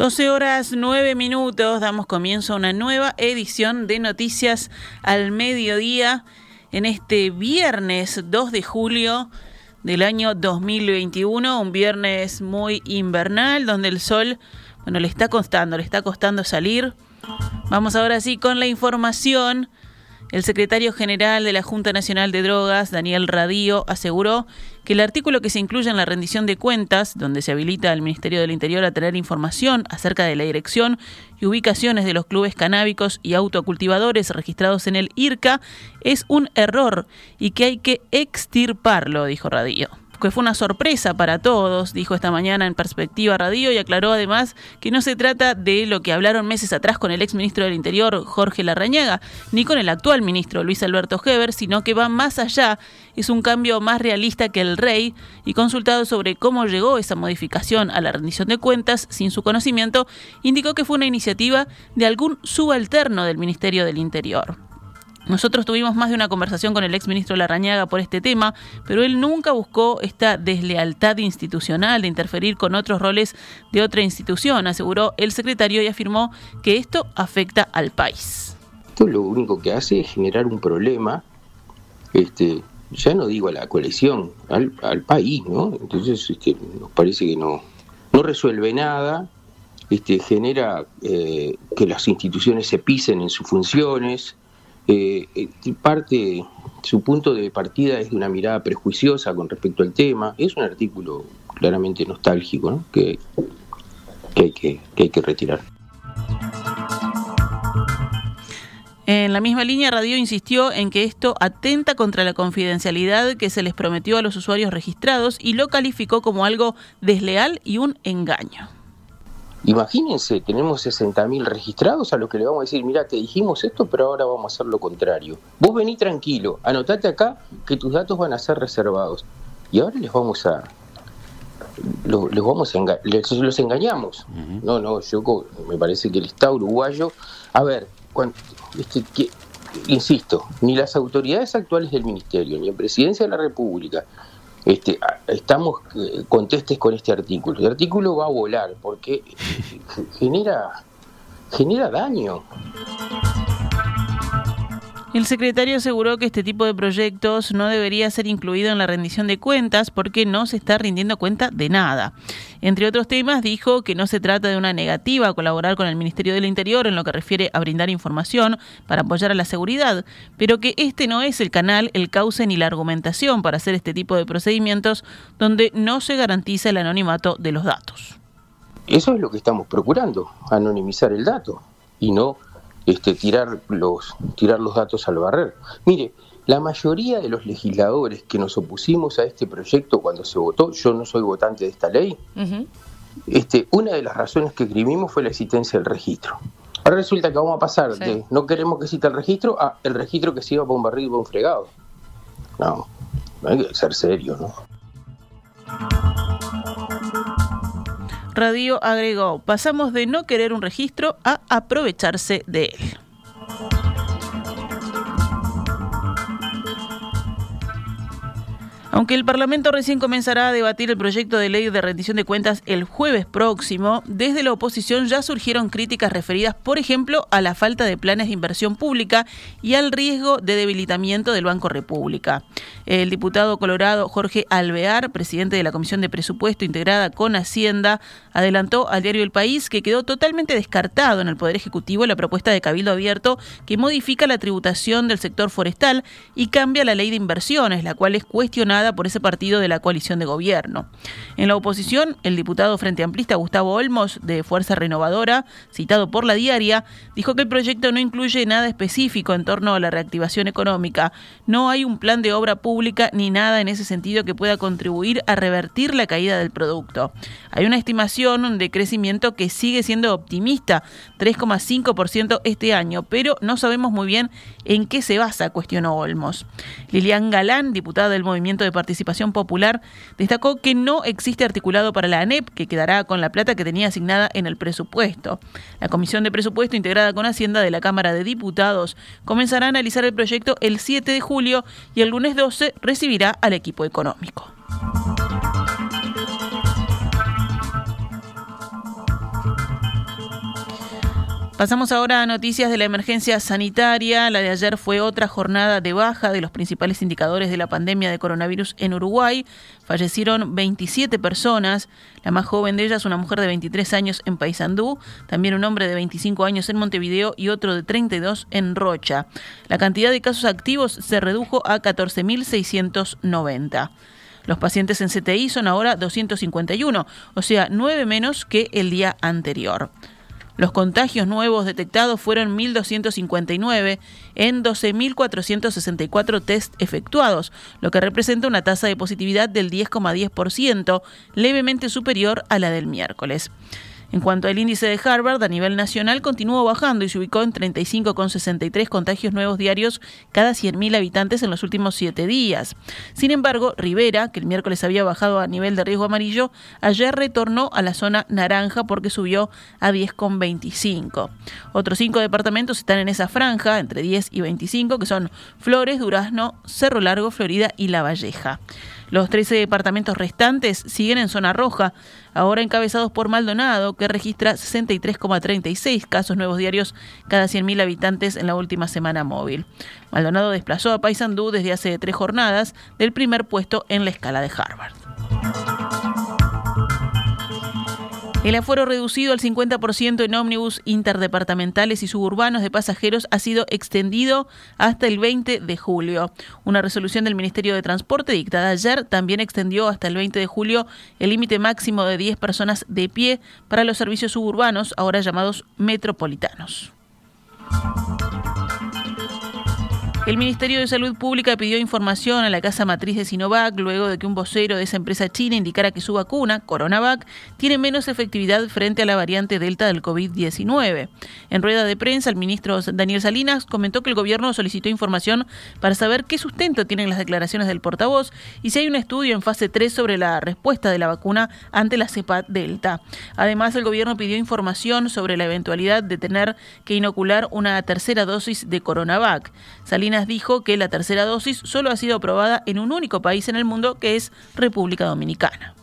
12 horas 9 minutos, damos comienzo a una nueva edición de Noticias al Mediodía en este viernes 2 de julio del año 2021, un viernes muy invernal donde el sol, bueno, le está costando, le está costando salir. Vamos ahora sí con la información. El secretario general de la Junta Nacional de Drogas, Daniel Radío, aseguró que el artículo que se incluye en la rendición de cuentas, donde se habilita al Ministerio del Interior a tener información acerca de la dirección y ubicaciones de los clubes canábicos y autocultivadores registrados en el IRCA, es un error y que hay que extirparlo, dijo Radío que fue una sorpresa para todos, dijo esta mañana en Perspectiva Radio y aclaró además que no se trata de lo que hablaron meses atrás con el ex ministro del Interior, Jorge Larrañaga, ni con el actual ministro, Luis Alberto Heber, sino que va más allá, es un cambio más realista que el rey y consultado sobre cómo llegó esa modificación a la rendición de cuentas sin su conocimiento, indicó que fue una iniciativa de algún subalterno del Ministerio del Interior. Nosotros tuvimos más de una conversación con el exministro Larrañaga por este tema, pero él nunca buscó esta deslealtad institucional de interferir con otros roles de otra institución, aseguró el secretario y afirmó que esto afecta al país. Esto lo único que hace es generar un problema, este, ya no digo a la coalición, al, país, ¿no? Entonces este, nos parece que no, no resuelve nada, este, genera eh, que las instituciones se pisen en sus funciones, eh, eh, parte, su punto de partida es de una mirada prejuiciosa con respecto al tema. Es un artículo claramente nostálgico hay que, que hay que retirar. En la misma línea, Radio insistió en que esto atenta contra la confidencialidad que se les prometió a los usuarios registrados y lo calificó como algo desleal y un engaño. Imagínense, tenemos 60.000 registrados a los que le vamos a decir, mira, te dijimos esto, pero ahora vamos a hacer lo contrario. Vos vení tranquilo, anotate acá que tus datos van a ser reservados. Y ahora les vamos a... Los, vamos a los engañamos. No, no, yo me parece que el Estado uruguayo... A ver, este, insisto, ni las autoridades actuales del Ministerio, ni la Presidencia de la República, este, estamos eh, contestes con este artículo. El artículo va a volar porque genera, genera daño. El secretario aseguró que este tipo de proyectos no debería ser incluido en la rendición de cuentas porque no se está rindiendo cuenta de nada. Entre otros temas, dijo que no se trata de una negativa a colaborar con el Ministerio del Interior en lo que refiere a brindar información para apoyar a la seguridad, pero que este no es el canal, el cauce ni la argumentación para hacer este tipo de procedimientos donde no se garantiza el anonimato de los datos. Eso es lo que estamos procurando, anonimizar el dato y no este, tirar, los, tirar los datos al barrer. Mire, la mayoría de los legisladores que nos opusimos a este proyecto cuando se votó, yo no soy votante de esta ley, este, una de las razones que escribimos fue la existencia del registro. Ahora resulta que vamos a pasar de no queremos que exista el registro a el registro que se iba para un barril y un fregado. No, no hay que ser serio, ¿no? Radio agregó, pasamos de no querer un registro a aprovecharse de él. Aunque el Parlamento recién comenzará a debatir el proyecto de ley de rendición de cuentas el jueves próximo, desde la oposición ya surgieron críticas referidas, por ejemplo, a la falta de planes de inversión pública y al riesgo de debilitamiento del Banco República. El diputado colorado Jorge Alvear, presidente de la Comisión de Presupuesto integrada con Hacienda, adelantó al diario El País que quedó totalmente descartado en el Poder Ejecutivo la propuesta de Cabildo Abierto que modifica la tributación del sector forestal y cambia la ley de inversiones, la cual es cuestionada por ese partido de la coalición de gobierno. En la oposición, el diputado Frente Amplista Gustavo Olmos, de Fuerza Renovadora, citado por la diaria, dijo que el proyecto no incluye nada específico en torno a la reactivación económica. No hay un plan de obra pública ni nada en ese sentido que pueda contribuir a revertir la caída del producto. Hay una estimación de crecimiento que sigue siendo optimista, 3,5% este año, pero no sabemos muy bien en qué se basa, cuestionó Olmos. Lilian Galán, diputada del Movimiento de Participación Popular, destacó que no existe articulado para la ANEP, que quedará con la plata que tenía asignada en el presupuesto. La Comisión de Presupuesto integrada con Hacienda de la Cámara de Diputados comenzará a analizar el proyecto el 7 de julio y el lunes 12 recibirá al equipo económico. Pasamos ahora a noticias de la emergencia sanitaria. La de ayer fue otra jornada de baja de los principales indicadores de la pandemia de coronavirus en Uruguay. Fallecieron 27 personas. La más joven de ellas, una mujer de 23 años en Paysandú, también un hombre de 25 años en Montevideo y otro de 32 en Rocha. La cantidad de casos activos se redujo a 14.690. Los pacientes en CTI son ahora 251, o sea, 9 menos que el día anterior. Los contagios nuevos detectados fueron 1.259 en 12.464 test efectuados, lo que representa una tasa de positividad del 10,10%, levemente superior a la del miércoles. En cuanto al índice de Harvard, a nivel nacional continuó bajando y se ubicó en 35,63 contagios nuevos diarios cada 100.000 habitantes en los últimos siete días. Sin embargo, Rivera, que el miércoles había bajado a nivel de riesgo amarillo, ayer retornó a la zona naranja porque subió a 10,25. Otros cinco departamentos están en esa franja, entre 10 y 25, que son Flores, Durazno, Cerro Largo, Florida y La Valleja. Los 13 departamentos restantes siguen en zona roja, ahora encabezados por Maldonado, que registra 63,36 casos nuevos diarios cada 100.000 habitantes en la última semana móvil. Maldonado desplazó a Paysandú desde hace tres jornadas del primer puesto en la escala de Harvard. El aforo reducido al 50% en ómnibus interdepartamentales y suburbanos de pasajeros ha sido extendido hasta el 20 de julio. Una resolución del Ministerio de Transporte dictada ayer también extendió hasta el 20 de julio el límite máximo de 10 personas de pie para los servicios suburbanos, ahora llamados metropolitanos. El Ministerio de Salud Pública pidió información a la casa matriz de Sinovac luego de que un vocero de esa empresa china indicara que su vacuna, Coronavac, tiene menos efectividad frente a la variante Delta del COVID-19. En rueda de prensa, el ministro Daniel Salinas comentó que el gobierno solicitó información para saber qué sustento tienen las declaraciones del portavoz y si hay un estudio en fase 3 sobre la respuesta de la vacuna ante la cepa Delta. Además, el gobierno pidió información sobre la eventualidad de tener que inocular una tercera dosis de Coronavac. Salinas dijo que la tercera dosis solo ha sido aprobada en un único país en el mundo, que es República Dominicana.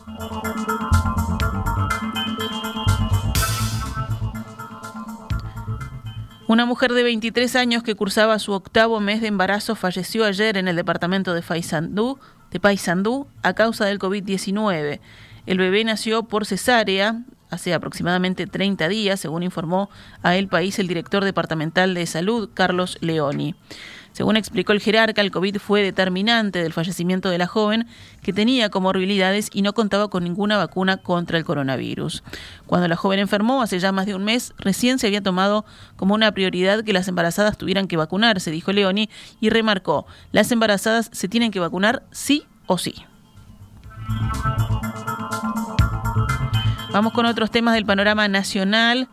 Una mujer de 23 años que cursaba su octavo mes de embarazo falleció ayer en el departamento de Paysandú, de a causa del COVID-19. El bebé nació por cesárea hace aproximadamente 30 días, según informó a El País el director departamental de salud, Carlos Leoni. Según explicó el jerarca, el COVID fue determinante del fallecimiento de la joven, que tenía comorbilidades y no contaba con ninguna vacuna contra el coronavirus. Cuando la joven enfermó hace ya más de un mes, recién se había tomado como una prioridad que las embarazadas tuvieran que vacunarse, dijo Leoni, y remarcó, las embarazadas se tienen que vacunar sí o sí. Vamos con otros temas del panorama nacional.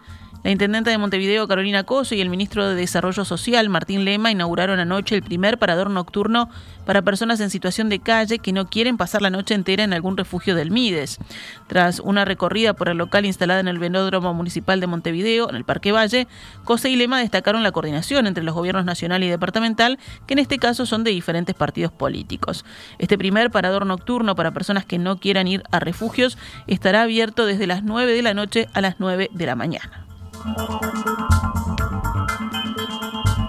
La intendenta de Montevideo, Carolina Coso, y el ministro de Desarrollo Social, Martín Lema, inauguraron anoche el primer parador nocturno para personas en situación de calle que no quieren pasar la noche entera en algún refugio del Mides. Tras una recorrida por el local instalada en el Venódromo Municipal de Montevideo, en el Parque Valle, Cose y Lema destacaron la coordinación entre los gobiernos nacional y departamental, que en este caso son de diferentes partidos políticos. Este primer parador nocturno para personas que no quieran ir a refugios estará abierto desde las 9 de la noche a las 9 de la mañana.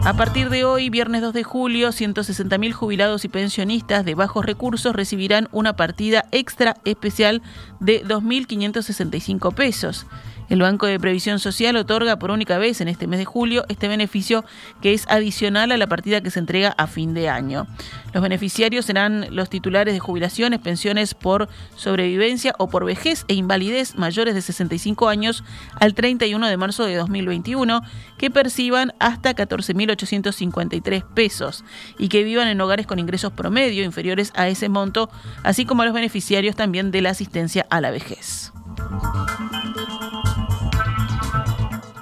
A partir de hoy, viernes 2 de julio, 160.000 jubilados y pensionistas de bajos recursos recibirán una partida extra especial de 2.565 pesos. El Banco de Previsión Social otorga por única vez en este mes de julio este beneficio que es adicional a la partida que se entrega a fin de año. Los beneficiarios serán los titulares de jubilaciones, pensiones por sobrevivencia o por vejez e invalidez mayores de 65 años al 31 de marzo de 2021 que perciban hasta 14.853 pesos y que vivan en hogares con ingresos promedio inferiores a ese monto, así como los beneficiarios también de la asistencia a la vejez.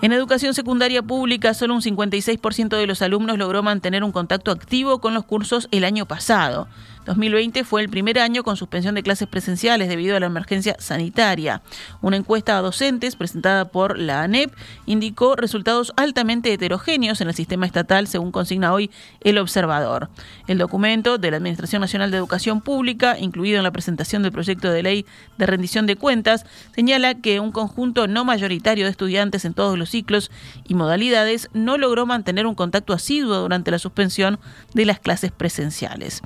En educación secundaria pública, solo un 56% de los alumnos logró mantener un contacto activo con los cursos el año pasado. 2020 fue el primer año con suspensión de clases presenciales debido a la emergencia sanitaria. Una encuesta a docentes presentada por la ANEP indicó resultados altamente heterogéneos en el sistema estatal, según consigna hoy el observador. El documento de la Administración Nacional de Educación Pública, incluido en la presentación del proyecto de ley de rendición de cuentas, señala que un conjunto no mayoritario de estudiantes en todos los ciclos y modalidades no logró mantener un contacto asiduo durante la suspensión de las clases presenciales.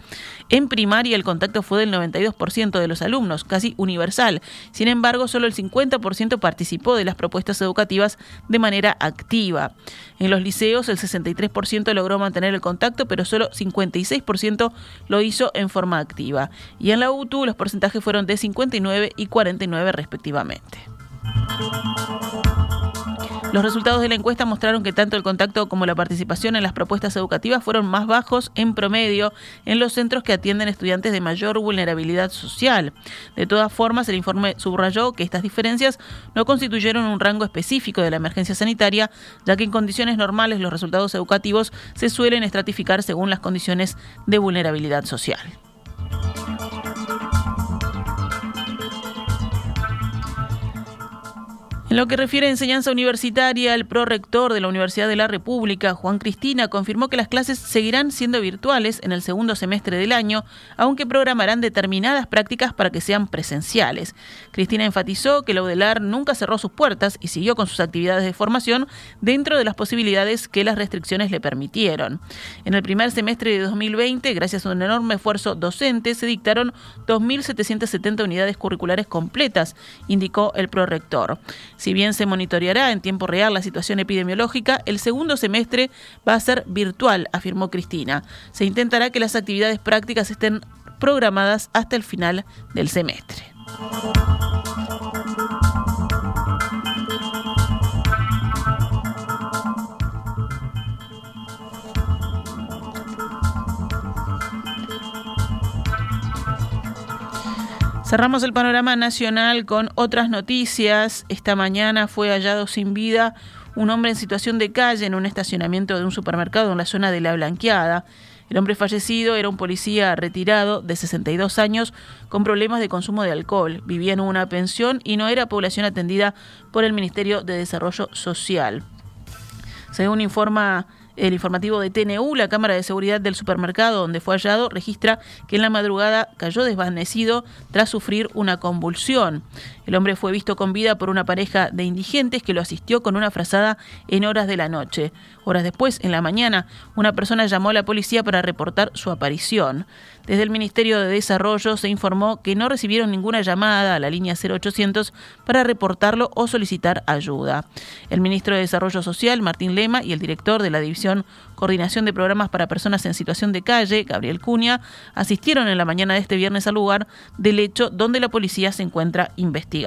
En primaria el contacto fue del 92% de los alumnos, casi universal. Sin embargo, solo el 50% participó de las propuestas educativas de manera activa. En los liceos, el 63% logró mantener el contacto, pero solo 56% lo hizo en forma activa. Y en la UTU los porcentajes fueron de 59 y 49 respectivamente. Los resultados de la encuesta mostraron que tanto el contacto como la participación en las propuestas educativas fueron más bajos en promedio en los centros que atienden estudiantes de mayor vulnerabilidad social. De todas formas, el informe subrayó que estas diferencias no constituyeron un rango específico de la emergencia sanitaria, ya que en condiciones normales los resultados educativos se suelen estratificar según las condiciones de vulnerabilidad social. En lo que refiere a enseñanza universitaria, el prorector de la Universidad de la República, Juan Cristina, confirmó que las clases seguirán siendo virtuales en el segundo semestre del año, aunque programarán determinadas prácticas para que sean presenciales. Cristina enfatizó que la UDELAR nunca cerró sus puertas y siguió con sus actividades de formación dentro de las posibilidades que las restricciones le permitieron. En el primer semestre de 2020, gracias a un enorme esfuerzo docente, se dictaron 2.770 unidades curriculares completas, indicó el prorector. Si bien se monitoreará en tiempo real la situación epidemiológica, el segundo semestre va a ser virtual, afirmó Cristina. Se intentará que las actividades prácticas estén programadas hasta el final del semestre. Cerramos el panorama nacional con otras noticias. Esta mañana fue hallado sin vida un hombre en situación de calle en un estacionamiento de un supermercado en la zona de La Blanqueada. El hombre fallecido era un policía retirado de 62 años con problemas de consumo de alcohol. Vivía en una pensión y no era población atendida por el Ministerio de Desarrollo Social. Según informa el informativo de TNU, la cámara de seguridad del supermercado donde fue hallado registra que en la madrugada cayó desvanecido tras sufrir una convulsión. El hombre fue visto con vida por una pareja de indigentes que lo asistió con una frazada en horas de la noche. Horas después, en la mañana, una persona llamó a la policía para reportar su aparición. Desde el Ministerio de Desarrollo se informó que no recibieron ninguna llamada a la línea 0800 para reportarlo o solicitar ayuda. El ministro de Desarrollo Social, Martín Lema, y el director de la División Coordinación de Programas para Personas en Situación de Calle, Gabriel Cuña, asistieron en la mañana de este viernes al lugar del hecho donde la policía se encuentra investigando.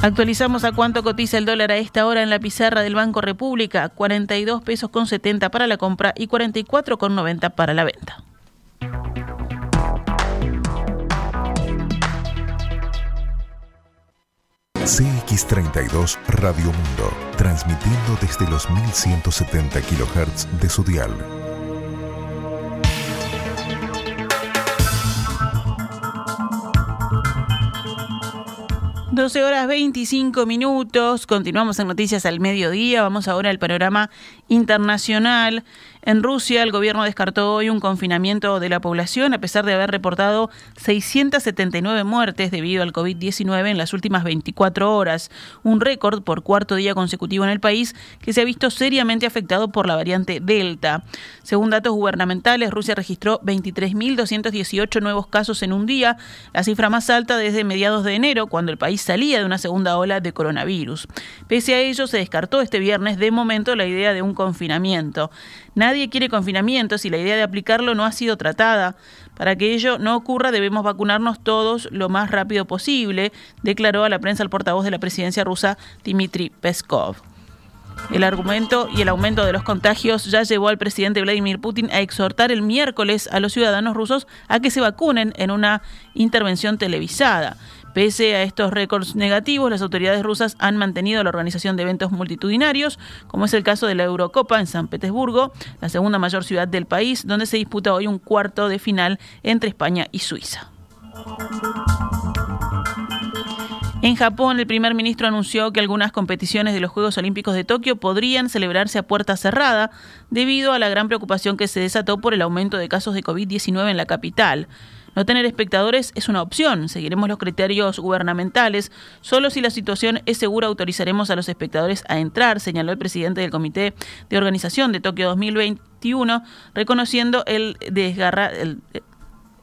Actualizamos a cuánto cotiza el dólar a esta hora en la pizarra del Banco República, 42 pesos con 70 para la compra y 44 con 90 para la venta. CX32 Radio Mundo, transmitiendo desde los 1170 kHz de su dial. 12 horas 25 minutos, continuamos en Noticias al Mediodía, vamos ahora al panorama internacional. En Rusia, el gobierno descartó hoy un confinamiento de la población a pesar de haber reportado 679 muertes debido al COVID-19 en las últimas 24 horas, un récord por cuarto día consecutivo en el país que se ha visto seriamente afectado por la variante Delta. Según datos gubernamentales, Rusia registró 23.218 nuevos casos en un día, la cifra más alta desde mediados de enero, cuando el país salía de una segunda ola de coronavirus. Pese a ello, se descartó este viernes de momento la idea de un confinamiento. Nadie quiere confinamientos y la idea de aplicarlo no ha sido tratada. Para que ello no ocurra debemos vacunarnos todos lo más rápido posible, declaró a la prensa el portavoz de la presidencia rusa Dmitry Peskov. El argumento y el aumento de los contagios ya llevó al presidente Vladimir Putin a exhortar el miércoles a los ciudadanos rusos a que se vacunen en una intervención televisada. Pese a estos récords negativos, las autoridades rusas han mantenido la organización de eventos multitudinarios, como es el caso de la Eurocopa en San Petersburgo, la segunda mayor ciudad del país, donde se disputa hoy un cuarto de final entre España y Suiza. En Japón, el primer ministro anunció que algunas competiciones de los Juegos Olímpicos de Tokio podrían celebrarse a puerta cerrada debido a la gran preocupación que se desató por el aumento de casos de COVID-19 en la capital. No tener espectadores es una opción. Seguiremos los criterios gubernamentales. Solo si la situación es segura autorizaremos a los espectadores a entrar, señaló el presidente del Comité de Organización de Tokio 2021, reconociendo el,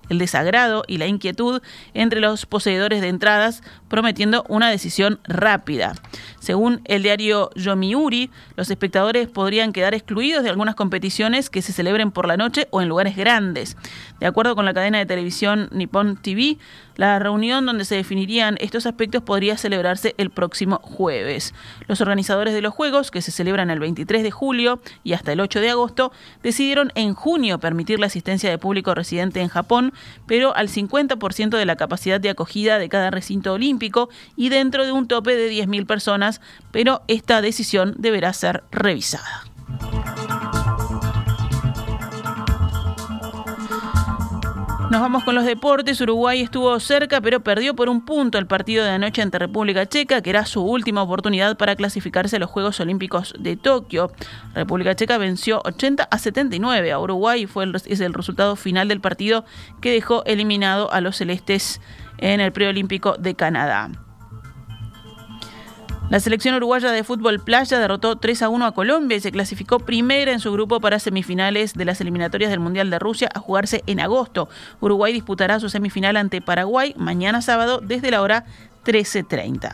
el desagrado y la inquietud entre los poseedores de entradas, prometiendo una decisión rápida. Según el diario Yomiuri, los espectadores podrían quedar excluidos de algunas competiciones que se celebren por la noche o en lugares grandes. De acuerdo con la cadena de televisión Nippon TV, la reunión donde se definirían estos aspectos podría celebrarse el próximo jueves. Los organizadores de los Juegos, que se celebran el 23 de julio y hasta el 8 de agosto, decidieron en junio permitir la asistencia de público residente en Japón, pero al 50% de la capacidad de acogida de cada recinto olímpico y dentro de un tope de 10.000 personas, pero esta decisión deberá ser revisada. Nos vamos con los deportes. Uruguay estuvo cerca, pero perdió por un punto el partido de anoche ante República Checa, que era su última oportunidad para clasificarse a los Juegos Olímpicos de Tokio. República Checa venció 80 a 79 a Uruguay y fue el, es el resultado final del partido que dejó eliminado a los celestes en el preolímpico de Canadá. La selección uruguaya de fútbol playa derrotó 3 a 1 a Colombia y se clasificó primera en su grupo para semifinales de las eliminatorias del Mundial de Rusia a jugarse en agosto. Uruguay disputará su semifinal ante Paraguay mañana sábado desde la hora 13.30.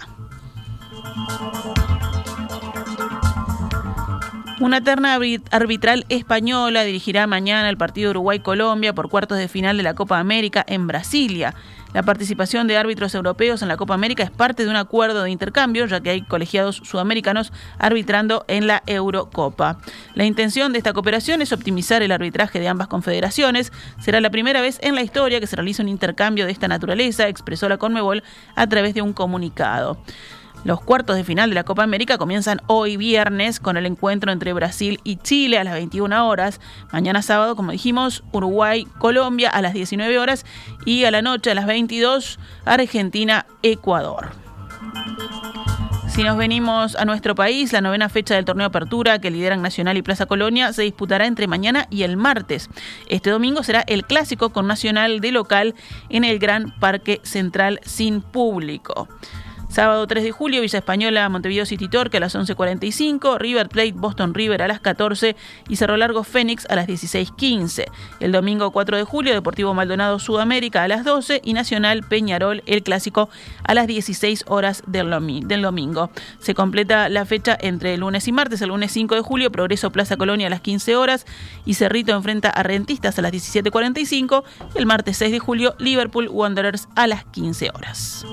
Una terna arbitral española dirigirá mañana el partido Uruguay-Colombia por cuartos de final de la Copa América en Brasilia. La participación de árbitros europeos en la Copa América es parte de un acuerdo de intercambio, ya que hay colegiados sudamericanos arbitrando en la Eurocopa. La intención de esta cooperación es optimizar el arbitraje de ambas confederaciones. Será la primera vez en la historia que se realiza un intercambio de esta naturaleza, expresó la Conmebol a través de un comunicado. Los cuartos de final de la Copa América comienzan hoy viernes con el encuentro entre Brasil y Chile a las 21 horas. Mañana sábado, como dijimos, Uruguay, Colombia a las 19 horas y a la noche a las 22 Argentina, Ecuador. Si nos venimos a nuestro país, la novena fecha del torneo Apertura que lideran Nacional y Plaza Colonia se disputará entre mañana y el martes. Este domingo será el clásico con Nacional de local en el Gran Parque Central sin público. Sábado 3 de julio, Villa Española, Montevideo City Torque a las 11.45, River Plate, Boston River a las 14 y Cerro Largo Fénix a las 16.15. El domingo 4 de julio, Deportivo Maldonado Sudamérica a las 12 y Nacional Peñarol, el clásico, a las 16 horas del, domingo. Se completa la fecha entre el lunes y martes, el lunes 5 de julio, Progreso Plaza Colonia a las 15 horas y Cerrito enfrenta a Rentistas a las 17.45. El martes 6 de julio, Liverpool Wanderers a las 15 horas.